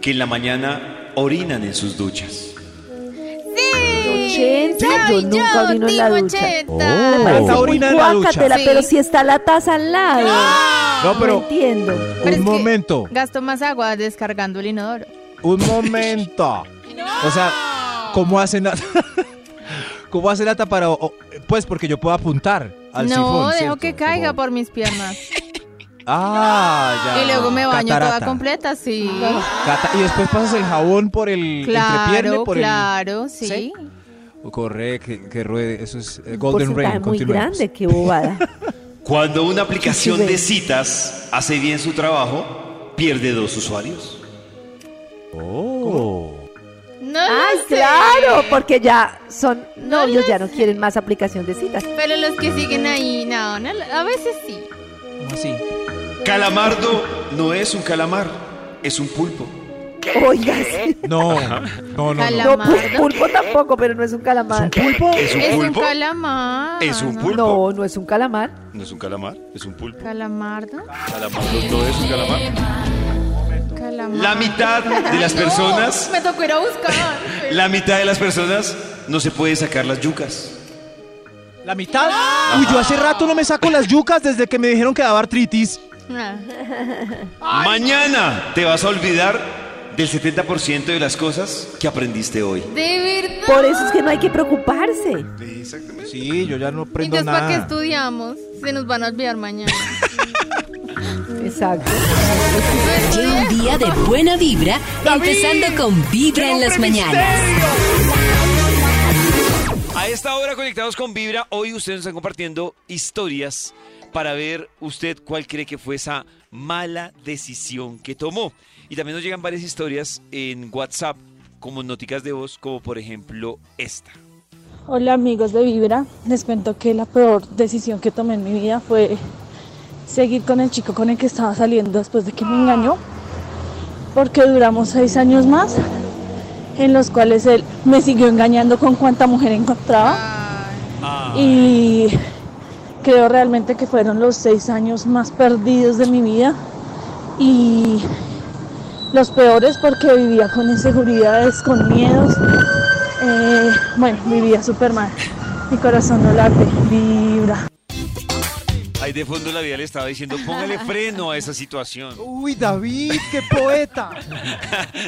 que en la mañana orinan en sus duchas. 80, yo nunca orino en la ducha. 80. Oh. Muy orina en la ducha. pero si está la taza al lado. No, pero entiendo. Un momento, Gasto más agua descargando el inodoro. un momento. O sea, ¿cómo hacen Nata? ¿Cómo hace Nata para, o- pues porque yo puedo apuntar al no, sifón? dejo ¿cierto? que caiga por mis piernas. Ah, ya. y luego me baño toda completa, sí. Cata- y después pasas el jabón por el entrepierne, Claro, por claro, sí. ¿Sí? El... Corre, que, que ruede. Eso es eh, Un Golden Rain. muy grande, qué bobada. Cuando una aplicación Sí, de citas hace bien su trabajo, pierde dos usuarios. Oh. No Ay, lo sé. claro, porque ya son No novios, ya no quieren más aplicación de citas. Pero los que siguen ahí, no, no, a veces sí. ¿Cómo así? Calamardo no es un calamar, es un pulpo. Oiga, sí. No, no, no. no. Pulpo tampoco, pero no es un calamar. ¿Pulpo? ¿Es un Es un pulpo? calamar. ¿Es un pulpo? No, no es un calamar. No es un calamar, es un pulpo. Calamardo. Calamardo no es un calamar. Calamar. La mitad de las No, personas, me tocó ir a buscar. la mitad de las personas no se puede sacar las yucas. ¿La mitad? Uy, yo hace rato no me saco las yucas desde que me dijeron que daba artritis. Ah. Mañana te vas a olvidar del 70% de las cosas que aprendiste hoy. De verdad. Por eso es que no hay que preocuparse. Exactamente. Sí, yo ya no aprendo Entonces, ¿para qué nada. estudiamos? Se nos van a olvidar mañana. Exacto. Lleva un día de buena vibra, empezando con Vibra en las mañanas. A esta hora conectados con Vibra, hoy ustedes nos están compartiendo historias para ver usted cuál cree que fue esa mala decisión que tomó. Y también nos llegan varias historias en WhatsApp como noticas de voz, como por ejemplo esta. Hola amigos de Vibra, les cuento que la peor decisión que tomé en mi vida fue seguir con el chico con el que estaba saliendo después de que me engañó, porque duramos seis años más, en los cuales él me siguió engañando con cuanta mujer encontraba. Y creo realmente que fueron los seis años más perdidos de mi vida. Y los peores porque vivía con inseguridades, con miedos. Eh, bueno, vivía súper mal. Mi corazón no late, vibra. Ahí de fondo la vida le estaba diciendo, póngale freno a esa situación. Uy, David, qué poeta.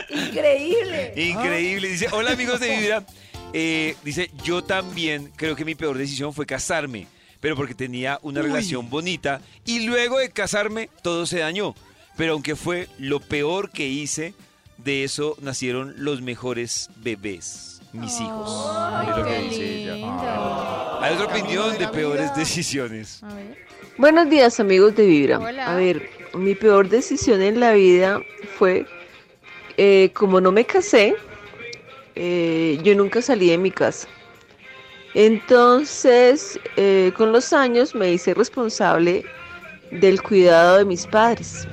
Increíble. Increíble. Dice, hola amigos de Vibra. Eh, dice, yo también creo que mi peor decisión fue casarme, pero porque tenía una Uy. relación bonita y luego de casarme todo se dañó. Pero aunque fue lo peor que hice, de eso nacieron los mejores bebés, mis hijos. es lo que dice ella. lindo. Hay otra opinión de peores decisiones. A ver. Buenos días amigos de Vibra. Hola. A ver, mi peor decisión en la vida fue, eh, como no me casé, eh, yo nunca salí de mi casa. Entonces, eh, con los años me hice responsable del cuidado de mis padres.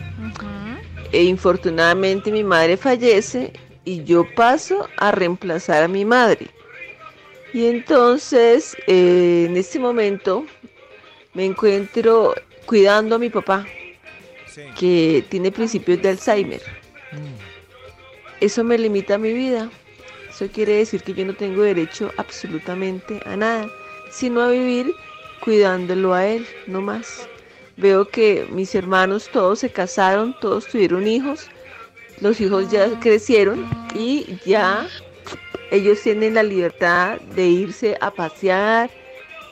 E infortunadamente mi madre fallece y yo paso a reemplazar a mi madre. Y entonces, eh, en este momento, me encuentro cuidando a mi papá, que tiene principios de Alzheimer. Eso me limita mi vida. Eso quiere decir que yo no tengo derecho absolutamente a nada, sino a vivir cuidándolo a él, no más. Veo que mis hermanos todos se casaron, todos tuvieron hijos, los hijos ya crecieron y ya ellos tienen la libertad de irse a pasear,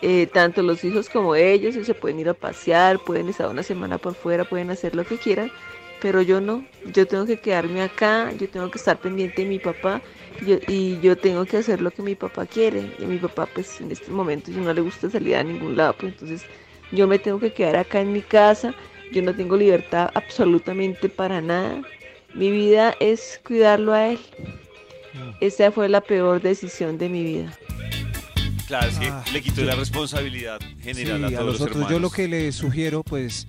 eh, tanto los hijos como ellos, se pueden ir a pasear, pueden estar una semana por fuera, pueden hacer lo que quieran, pero yo no, yo tengo que quedarme acá, yo tengo que estar pendiente de mi papá yo- y yo tengo que hacer lo que mi papá quiere. Y mi papá pues en este momento si no le gusta salir a ningún lado, pues entonces yo me tengo que quedar acá en mi casa, yo no tengo libertad absolutamente para nada. Mi vida es cuidarlo a él. Esa fue la peor decisión de mi vida. Claro, es que Ah, le quitó la responsabilidad general Sí, a a todos los los otros hermanos. yo lo que le sugiero, pues,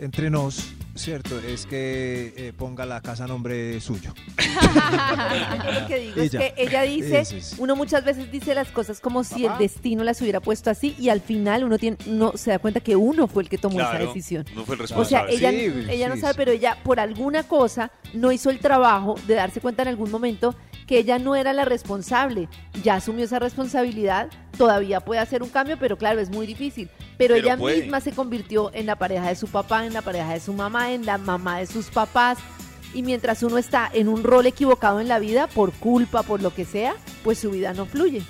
entre nos, Cierto, es que eh, ponga la casa a nombre suyo. Yo lo que digo es Ella. que ella dice, uno muchas veces dice las cosas como si el destino las hubiera puesto así y al final uno tiene, no se da cuenta que uno fue el que tomó esa decisión. no fue el O sea, responsable. ella, Sí, ella no sabe, sí. pero ella por alguna cosa no hizo el trabajo de darse cuenta en algún momento que ella no era la responsable. Ya asumió esa responsabilidad, todavía puede hacer un cambio, pero claro, es muy difícil. Pero, Pero ella puede. misma se convirtió en la pareja de su papá, en la pareja de su mamá, en la mamá de sus papás. Y mientras uno está en un rol equivocado en la vida, por culpa, por lo que sea, pues su vida no fluye.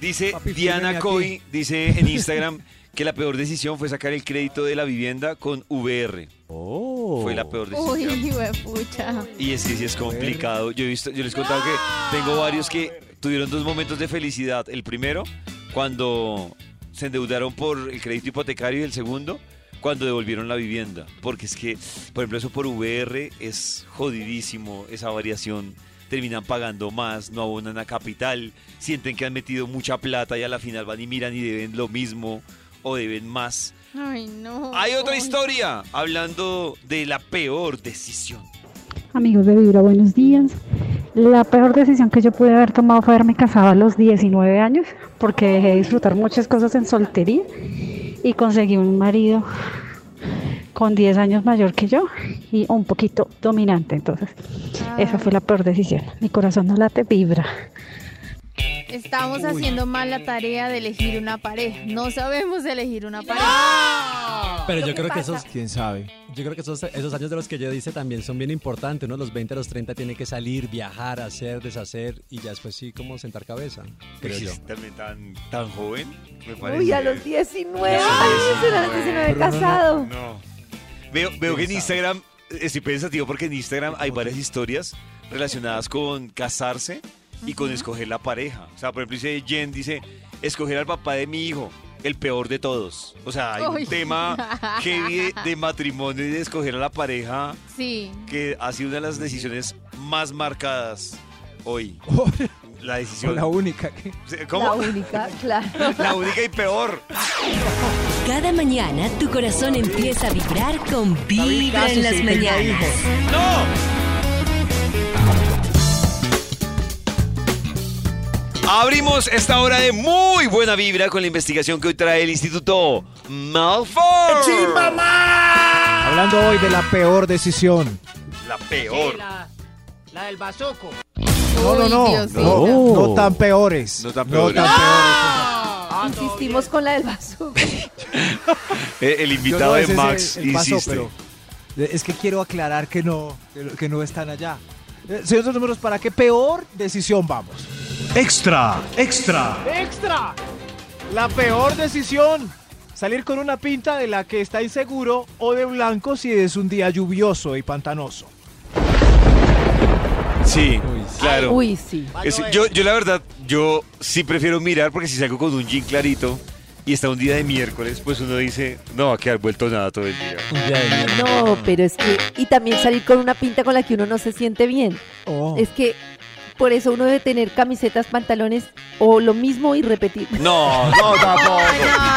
Dice Papi, Diana. Coy, dice en Instagram que la peor decisión fue sacar el crédito de la vivienda con VR. Oh. Fue la peor Uy, decisión. pucha. Y es que sí es complicado. Yo he visto, yo les he contado que tengo varios que tuvieron dos momentos de felicidad. El primero, cuando se endeudaron por el crédito hipotecario y el segundo, cuando devolvieron la vivienda. Porque es que, por ejemplo, eso por VR es jodidísimo, esa variación. Terminan pagando más, no abonan a capital, sienten que han metido mucha plata y a la final van y miran y deben lo mismo o deben más. Ay, no. Hay otra historia hablando de la peor decisión. Amigos de Vibra, buenos días. La peor decisión que yo pude haber tomado fue haberme casado a los 19 años, porque dejé de disfrutar muchas cosas en soltería y conseguí un marido con 10 años mayor que yo y un poquito dominante. Entonces, esa fue la peor decisión. Mi corazón no late, vibra. Estamos haciendo mal la tarea de elegir una pareja. No sabemos elegir una pareja. Pero yo creo que esos, ¿Quién sabe? yo creo que esos, esos años de los que yo dice también son bien importantes. Uno a los 20 a los 30 tiene que salir, viajar, hacer, deshacer y ya después sí como sentar cabeza, creo yo. Pues también tan, tan joven, me Uy, parece. a los 19 Ya, años, era los 19. 19 casado. No. Veo, veo que en Instagram, estoy pensativo porque en Instagram hay varias historias relacionadas con casarse y con escoger la pareja. O sea, por ejemplo, dice Jen, dice, escoger al papá de mi hijo, el peor de todos. O sea, hay Uy. un tema heavy de, de matrimonio y de escoger a la pareja Sí. que ha sido una de las decisiones más marcadas hoy. La decisión. La única que... ¿Cómo? La única, claro. La única y peor. Cada mañana tu corazón empieza a vibrar con Vibra en las mañanas. ¡No! Abrimos esta hora de muy buena vibra con la investigación que hoy trae el Instituto Malfoy. Hablando hoy de la peor decisión. La peor. La, la del bazuco. No, no, Uy, no. Diosito. No, no tan peores. No tan peores. peores. Ah, Insistimos con la del vaso. Eh, El invitado no, de Max el- el paso, insiste. pero es que quiero aclarar no, que no- que no están allá. Eh, Señores de números, ¿para qué peor decisión vamos? Extra, extra. Extra. La peor decisión. Salir con una pinta de la que está inseguro o de blanco si es un día lluvioso y pantanoso. Sí, claro. Uy, sí. Es- yo, yo la verdad, yo sí prefiero mirar porque si salgo con un jean clarito y está un día de miércoles, pues uno dice, no va a quedar vuelto nada todo el día. Un día de mierda. No, pero es que. Y también salir con una pinta con la que uno no se siente bien. Oh. Es que por eso uno debe tener camisetas, pantalones o lo mismo y repetir. No, no tampoco.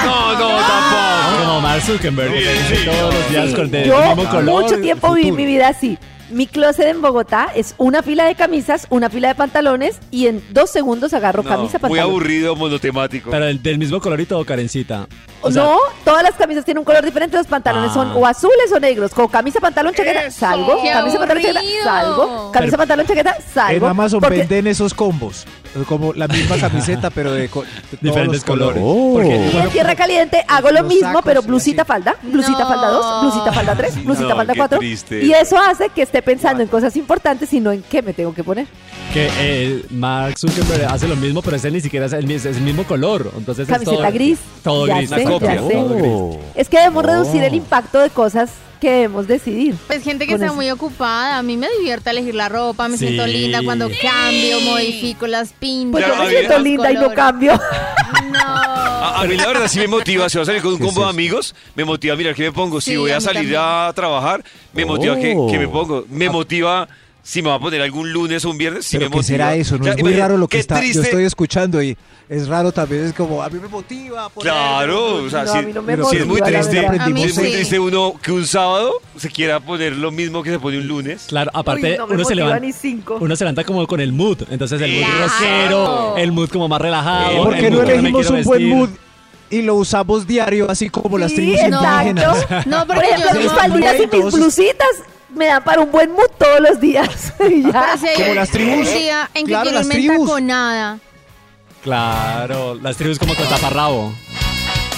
No, no tampoco. Como Mark Zuckerberg, que Sí, sí, todos los días Sí, con el Yo mismo color. mucho tiempo viví mi vida así. Mi closet en Bogotá es una fila de camisas, una fila de pantalones y en dos segundos agarro No, camisa, muy pantalón. aburrido, monotemático. Pero el- del mismo color y todo, Karencita. O sea, no, todas las camisas tienen un color diferente, los pantalones Ah. son o azules o negros, con camisa, pantalón, chaqueta, ¡Eso! salgo, ¡Qué camisa, pantalón, chaqueta, salgo, camisa, Pero- pantalón, chaqueta, En salgo. Amazon porque- venden esos combos. Como la misma camiseta, pero de, co- de todos Diferentes los colores. colores. Porque- Y en tierra caliente hago lo los mismo, sacos pero blusita así. falda, blusita No. falda 2, blusita falda 3, blusita No, falda qué 4. triste. Y eso hace que esté pensando en cosas importantes y no en qué me tengo que poner. que eh, Mark Zuckerberg hace lo mismo, pero ese ni siquiera es el, mis- es el mismo color. Entonces es Camiseta todo, gris. Todo ya gris. sé, ya sé. Todo gris. Es que debemos reducir el impacto de cosas que debemos decidir. Pues gente que está eso. muy ocupada. A mí me divierte elegir la ropa, me Sí. siento linda cuando cambio, modifico las pintas. Pues yo me siento linda y no cambio. No. A, a mí la verdad sí me motiva, si voy a salir con un ¿Qué es combo de amigos, me motiva a mirar qué me pongo. Si Sí, voy a salir también. a trabajar, me motiva qué, Oh. qué me pongo. Me motiva si me va a poner algún lunes o un viernes, si Pero me ¿qué será eso? No es muy raro lo que está, yo estoy escuchando y es raro también, es como, a mí me motiva. ponerme, Claro, o sea, No, si, a mí no si es muy triste, verdad. A mí si es muy triste uno que un sábado se quiera poner lo mismo que se pone un lunes. Claro, aparte Uy, no uno se levanta. ni cinco. Uno se levanta como con el mood. Entonces el mood Claro. rockero, el mood como más relajado. ¿Por el qué no elegimos un buen vestir. mood y lo usamos diario, así como las Sí, tribus indígenas? exacto. No, Por porque yo mis no. falditas y mis blusitas me dan para un buen mood todos los días. Y ya. Pero si hay Como las tribus. un día en que Claro, quiero las irme tribus. entaconada. Claro, las tribus como con taparrabo.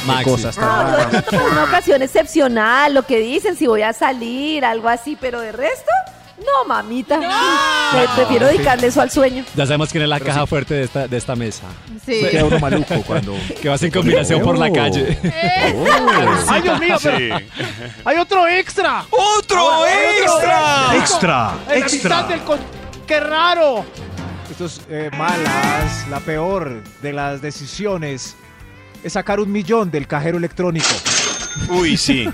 Maxi. cosas tan No, una ocasión excepcional, lo que dicen, si voy a salir, algo así, pero de resto, no, mamita. Me- prefiero dedicarle eso al sueño. Ya sabemos quién es la caja fuerte de esta, de esta mesa. Sí. Queda uno maluco cuando... Que vas en combinación por la Oh. calle. Ay, Dios mío, pero Sí. hay otro extra. ¡Otro Ahora, hay otro extra! Extra, En la mitad del con- ¡Qué raro! Esto es eh, malas, la peor de las decisiones es sacar un millón del cajero electrónico. Uy, sí.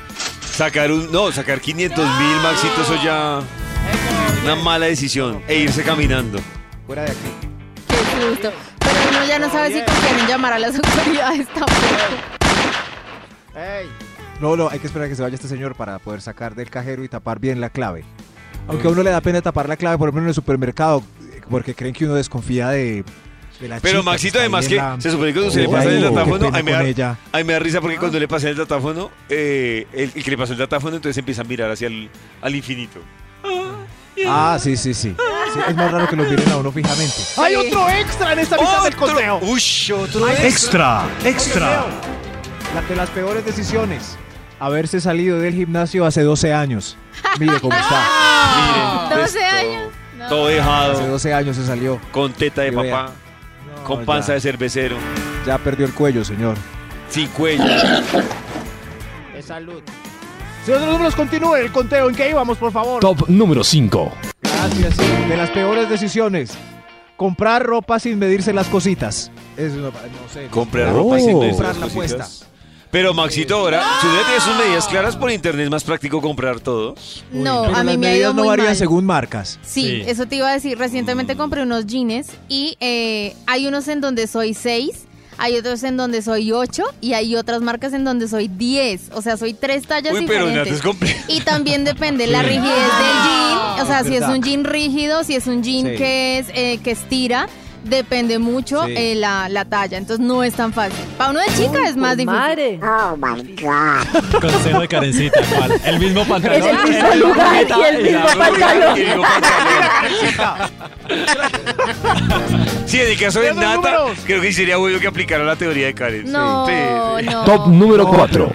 Sacar un. No, sacar 500 mil, Maxito, eso ya. Una mala decisión. E irse caminando. Fuera de aquí. Qué susto. Pero uno ya no sabe si confiar en llamar a las autoridades tampoco. No, no, hay que esperar a que se vaya este señor para poder sacar del cajero y tapar bien la clave. Aunque a uno le da pena tapar la clave, por ejemplo, en el supermercado, porque creen que uno desconfía de, Pero Maxito, además que la- se supone que cuando se le Oh, pasa el datáfono, ahí me, da, ahí me da risa porque cuando le pasa el datáfono, eh, el, el que le pasó el datáfono, entonces empieza a mirar hacia el al infinito. Ah, sí, sí, sí. Sí, Es más raro que los miren a uno fijamente. Hay otro extra en esta mitad del conteo. Uy, otro Extra, extra. La de las peores decisiones. Haberse salido del gimnasio hace 12 años. Mire cómo está. Miren, 12 años. No. todo Hace dejado, 12 años se salió. con teta de papá, con panza ya. de cervecero, Ya perdió el cuello, señor. sin cuello. De salud. Señor de los números, continúe el conteo. ¿En qué íbamos, por favor? Top número 5. Gracias. De las peores decisiones. Comprar ropa sin medirse las cositas. Es una- no sé. Comprar Oh. ropa sin medirse Comprar las la cositas. puesta. Pero Maxito, ahora, si usted tiene sus medidas claras por internet, es más práctico comprar todo. No, a mí las me ha medidas ido no muy varían mal. según marcas. Sí, Sí. eso te iba a decir. Recientemente compré unos jeans y eh, hay unos en donde soy 6, hay otros en donde soy 8 y hay otras marcas en donde soy 10. O sea, soy tres tallas Uy, pero diferentes. Es complejo. Y también depende la rigidez del jean. O sea, si es verdad. un jean rígido, si es un jean Sí. que es eh, que estira. Depende mucho Sí. eh, la, la talla, entonces no es tan fácil. Para uno de chica es más difícil. Madre. Consejo de Karencita. ¿cuál? El mismo pantalón. En el mismo el lugar y el mismo pantalón. Sí, en el caso de Nata, números. creo que sería bueno que aplicara la teoría de Karen. No, Sí, sí. no. Top número 4.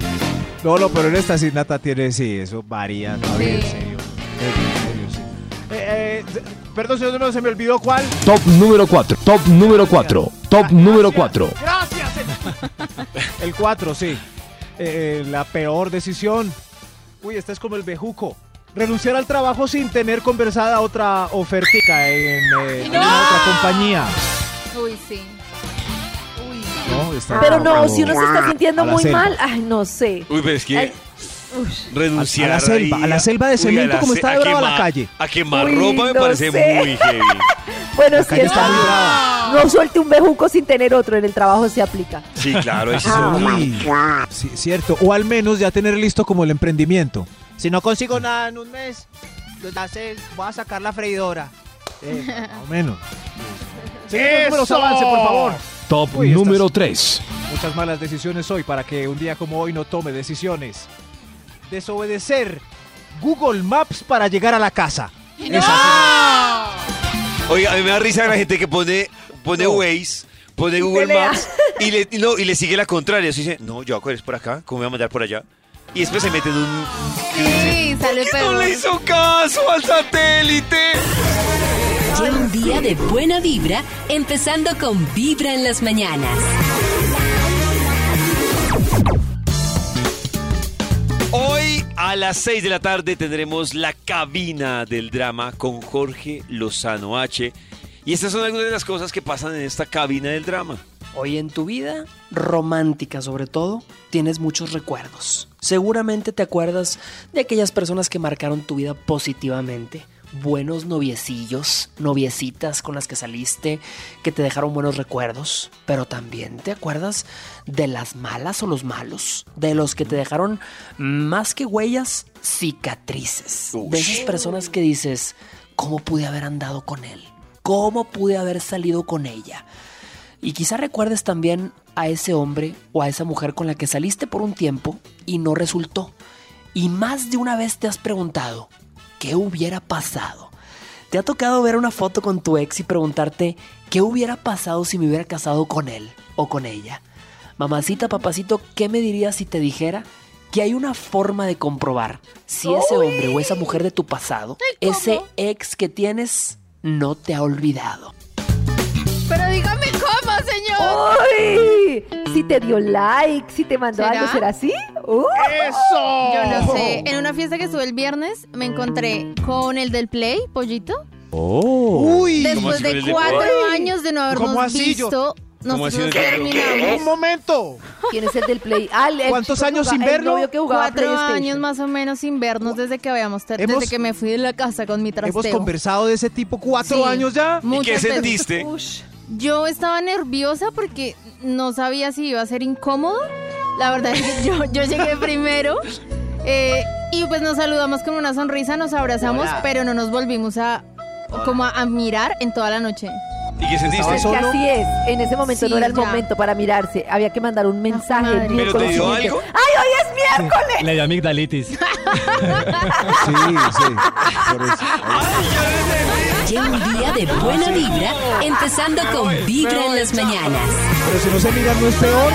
No, no, pero en esta sí Nata tiene, sí, eso varía todavía, en Sí. serio. Eh, perdón, señor se me olvidó cuál. Top número 4. Top número 4. Top número 4. Gracias. El 4, sí. Eh, eh, la peor decisión. Uy, esta es como el bejuco. Renunciar al trabajo sin tener conversada otra ofertica en, eh, en otra compañía. Uy, sí. ¿no? Está Pero no, si uno se está sintiendo muy mal, ay, no sé. Uy, pero es que Ay, renunciar A la selva, ahí a la selva de uy, cemento la como ce- está a de brava la calle. A quemar Uy, ropa me no parece sé. muy heavy. Bueno, es está muy brava. no suelte un bejuco sin tener otro, en el trabajo se aplica. Sí, claro, eso Sí, sí, cierto. O al menos ya tener listo como el emprendimiento. Si no consigo nada en un mes, voy a sacar la freidora. Eh, más o menos. Eso. números, avance, por favor. Top Uy, número 3. Muchas malas decisiones hoy para que un día como hoy no tome decisiones. Desobedecer Google Maps para llegar a la casa. Esa Oiga, a mí me da risa la gente que pone, pone No. Waze, pone Google pelea. Maps y le, no, y le sigue la contraria. Así dice, no, yo voy a coger por acá, ¿cómo me voy a mandar por allá? Y después se mete en un... Sí, sale ¿Por qué peor. no le hizo caso al satélite? Lleva un día de buena vibra, empezando con Vibra en las mañanas. A las 6 de la tarde tendremos la cabina del drama con Jorge Lozano H. Y estas son algunas de las cosas que pasan en esta cabina del drama. Hoy en tu vida, romántica sobre todo, tienes muchos recuerdos. Seguramente te acuerdas de aquellas personas que marcaron tu vida positivamente. Buenos noviecillos, noviecitas con las que saliste, que te dejaron buenos recuerdos, pero también te acuerdas de las malas o los malos, de los que te dejaron más que huellas, cicatrices, de esas personas que dices, ¿cómo pude haber andado con él? ¿Cómo pude haber salido con ella? Y quizá recuerdes también a ese hombre o a esa mujer con la que saliste por un tiempo y no resultó. Y más de una vez te has preguntado, ¿qué hubiera pasado? ¿Te ha tocado ver una foto con tu ex y preguntarte, ¿qué hubiera pasado si me hubiera casado con él o con ella? Mamacita, papacito, ¿qué me dirías si te dijera que hay una forma de comprobar si ese hombre o esa mujer de tu pasado, ese ex que tienes, no te ha olvidado? Pero dígame. ¡Uy! Si te dio like, si te mandó ¿Será? algo, ¿será así? ¡Uh! ¡Eso! Yo no sé. En una fiesta que estuve el viernes, me encontré con el del Play, Pollito. Oh. Uy, Después de cuatro años de no habernos ¿Cómo así? Yo- visto, ¿Cómo así nosotros terminamos un momento. ¿Quién es el del Play? Ah, el- ¿Cuántos chico años sin jugaba- el verlo? novio que jugaba cuatro años más o menos sin vernos desde que habíamos Hemos- desde que me fui de la casa con mi trasteo. Hemos conversado de ese tipo cuatro Sí. años ya. ¿Y qué sentiste? Yo estaba nerviosa porque no sabía si iba a ser incómodo. La verdad es que yo, yo llegué primero eh, y pues nos saludamos con una sonrisa, nos abrazamos, pero no nos volvimos a como a, a mirar en toda la noche. ¿Y qué sentiste? Es que así es, en ese momento Sí, no era el ya. momento para mirarse, había que mandar un mensaje madre. el ¿Pero te dio algo? ¡Ay, hoy es miércoles! Le dio amigdalitis. Sí, sí. Por eso. Lleva un día de buena vibra, empezando con Vibra en las mañanas. Pero si no se miran, no es peor.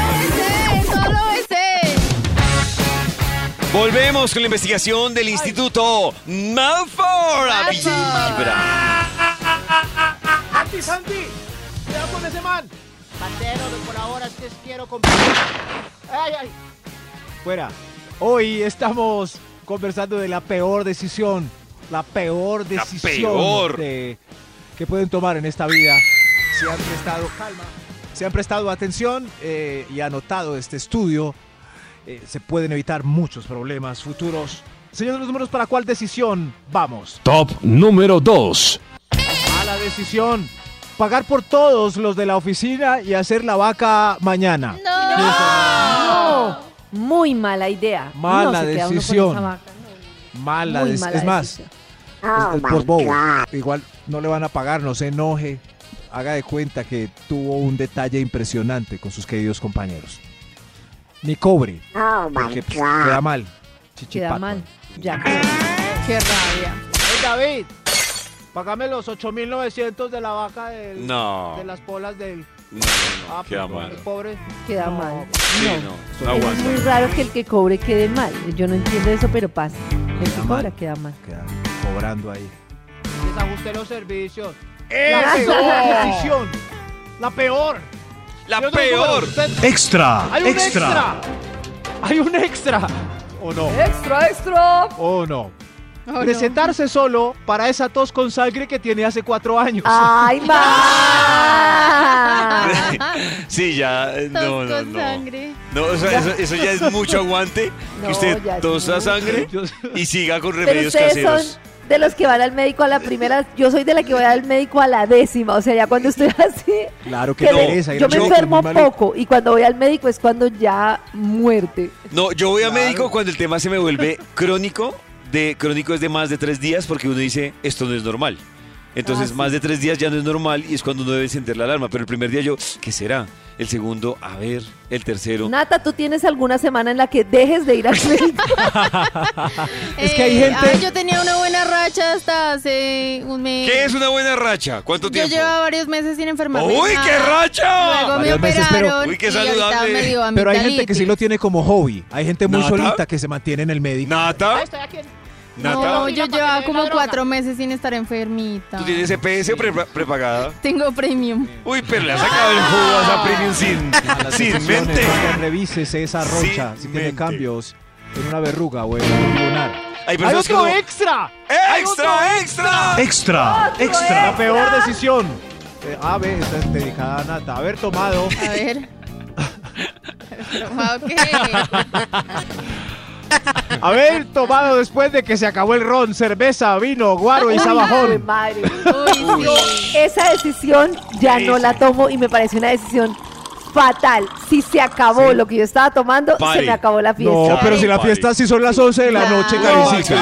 Volvemos con la investigación del Instituto Malfour. a Vibra. Santi, Santi. Cuidado con ese man. Pantero, por ahora es que quiero comprar. Ay, ay. Fuera. Hoy estamos conversando de la peor decisión. La peor La decisión peor. de- que pueden tomar en esta vida. Si han prestado calma, si han prestado atención eh, y anotado este estudio, eh, se pueden evitar muchos problemas futuros. Señor de los números, ¿para cuál decisión vamos? Top número 2. Mala decisión. Pagar por todos los de la oficina y hacer la vaca mañana. No, muy mala idea. Mala No se queda uno con decisión. esa vaca. Mala, mala es más, decisión. Es- es por bobo. Igual no le van a pagar, no se enoje. Haga de cuenta que tuvo un detalle impresionante con sus queridos compañeros. Ni cobre, porque pues, queda mal. Queda Chichipato. mal. Ya. ¡Qué rabia! Hey, David. Págame los 8.900 de la vaca del, No. de las polas del... No, no, no, Ah, queda pues, mal. el pobre. Queda No, mal. Sí, No. no, no Es muy raro que el que cobre quede mal. Yo no entiendo eso, pero pasa. El que Queda cobra mal. queda mal. Queda cobrando ahí. Desajuste los servicios. La ¡Esa peor. decisión! ¡La peor! La peor. Extra, ¡Hay un extra. extra! ¡Hay un extra! ¿O no? ¡Extra, extra! ¿O no? Oh, no. Presentarse solo para esa tos con sangre que tiene hace cuatro años. ¡Ay, ma! Sí, ya. eh, No, Tos no, con no. sangre. No, o sea, eso, eso ya es mucho aguante. No, que usted tosa sangre y siga con remedios caseros. son de los que van al médico a la primera. Yo soy de la que voy al médico a la décima. O sea, ya cuando estoy así. Claro que que le- pereza. ir yo al me enfermo poco y cuando voy al médico es cuando ya muerte. No, yo voy a Claro. médico cuando el tema se me vuelve crónico. De crónico es de más de tres días porque uno dice esto no es normal. Entonces, Ah, sí. más de tres días ya no es normal y es cuando uno debe encender la alarma. Pero el primer día yo, ¿qué será? El segundo, a ver. El tercero. Nata, ¿tú tienes alguna semana en la que dejes de ir al médico? Es que hay Eh, gente- ay, yo tenía una buena racha hasta hace un mes. ¿Qué es una buena racha? ¿Cuánto Yo tiempo? llevaba varios meses sin enfermarme. ¡Uy, qué racha! Luego me Varios meses, pero- operaron Uy, qué saludable. me dio Pero hay gente que sí lo tiene como hobby. Hay gente muy ¿Nata? solita que se mantiene en el médico. ¿Nata? estoy aquí. ¿Nata? No, yo llevaba le como cuatro meses sin estar enfermita. ¿Tú tienes EPS o pre- prepagada? Tengo premium. Uy, pero le ha sacado el jugo a esa premium sin, sin mente. vaya, Revísese esa rocha. Sin si tiene mente. cambios en una verruga o en un lunar. Hay ¡Hay personas que otro no- extra! ¡Hay otro ¡Extra, extra! Extra, extra. La peor decisión. Eh, a ver, esta es dedicada a Nata. Haber tomado A ver. ¿Pero, qué? Haber tomado después de que se acabó el ron, cerveza, vino, guaro y Uy, sabajón. madre. Yo esa decisión ya no la tomo y me parece una decisión fatal. Si se acabó lo que yo estaba tomando, se me acabó la fiesta. No, pero si la fiesta sí son las 11 de la noche, No, Karencita.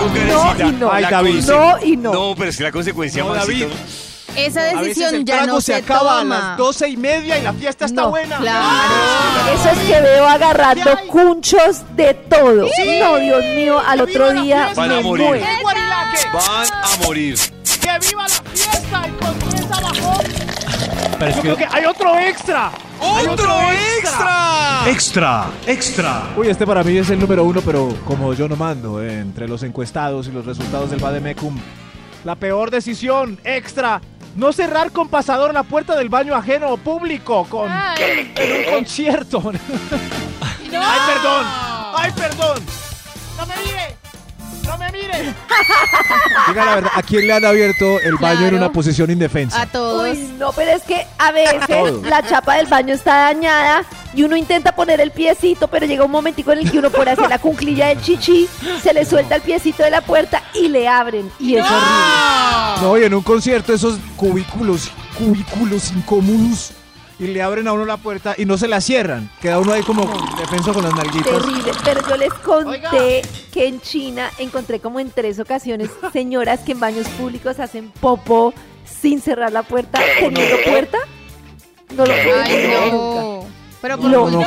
con Karencita. y no. Ay, David. No y no. No, pero es que la consecuencia, No. David. Esa A veces decisión el ya no se se acaba a toma. las 12 y media y la fiesta está No, buena. Claro. Eso es que veo agarrando cunchos de todo. No, Dios mío, al otro día Van a me morir. Van a morir. ¡Que viva la fiesta! ¡Encontré esa bajón! Pero es Yo que creo que hay otro extra. ¡Otro extra! Extra, extra. Uy, este para mí es el número uno, pero como yo no mando eh, entre los encuestados y los resultados del Bademecum, la peor decisión extra. No cerrar con pasador la puerta del baño ajeno o público con Ay. en un concierto. ¡No! ¡Ay, perdón! ¡Ay, perdón! ¡No me mire! ¡No me mire! Diga la verdad, ¿a quién le han abierto el baño en Claro. una posición indefensa? A todos. Uy, no, pero es que a veces Todo. la chapa del baño está dañada y uno intenta poner el piecito, pero llega un momentico en el que uno por hacer la cunclilla del chichi, se le suelta el piecito de la puerta y le abren. Y es horrible. No, y en un concierto esos cubículos, cubículos incómodos, y le abren a uno la puerta y no se la cierran. Queda uno ahí como defenso con las nalguitas. Terrible. Pero yo les conté que en China encontré como en tres ocasiones señoras que en baños públicos hacen popo sin cerrar la puerta, teniendo puerta. No lo puedo Ay, nunca. no. Pero por No.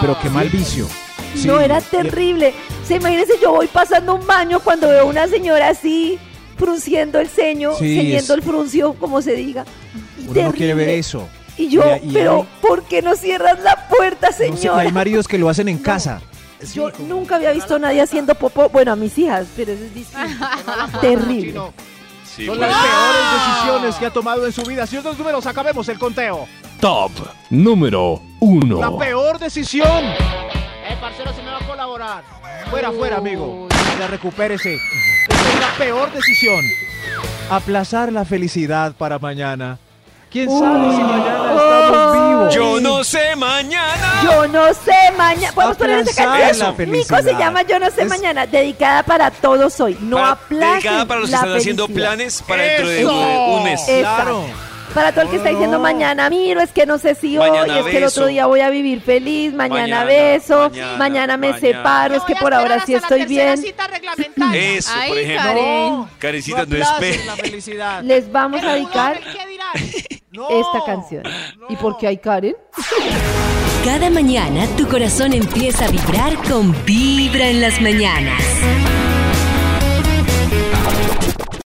Pero qué mal vicio. Sí, No, era terrible. O sea, imagínense, yo voy pasando un baño cuando veo una señora así, frunciendo el ceño, Sí, ceñiendo es- el fruncio, como se diga. Uno no quiere ver eso. Y yo, Y- y pero hay- ¿por qué no cierras la puerta, No sé, hay maridos que lo hacen en casa. Yo nunca había visto a nadie haciendo popó, bueno, a mis hijas, pero eso es distinto. Terrible. Sí, Son pues. las peores decisiones que ha tomado en su vida. Si los números, acabemos el conteo. Top número 1. La peor decisión. ¡Eh, parcero, si me va a colaborar! Fuera, fuera, amigo. Ya recupérese. Esta es la peor decisión. Aplazar la felicidad para mañana. ¿Quién sabe si mañana estamos vivos? Yo no sé mañana. Yo no sé mañana. Podemos poner esa Aplazar canción. la Mico se llama Yo no sé Es- mañana, dedicada para todos hoy. No Para- aplacen dedicada para los que la están haciendo felicidad. planes para dentro de ¡Eso! un, un mes. Claro. Para todo el que está oh, diciendo mañana miro, es que no sé si hoy, es que el otro día voy a vivir feliz, mañana, beso, mañana, me separo, es que por ahora sí estoy bien. Eso, Ay, por ejemplo. No, Carecita, no, Les vamos a dedicar esta canción. ¿Y por qué hay Karen? Cada mañana tu corazón empieza a vibrar con Vibra en las mañanas.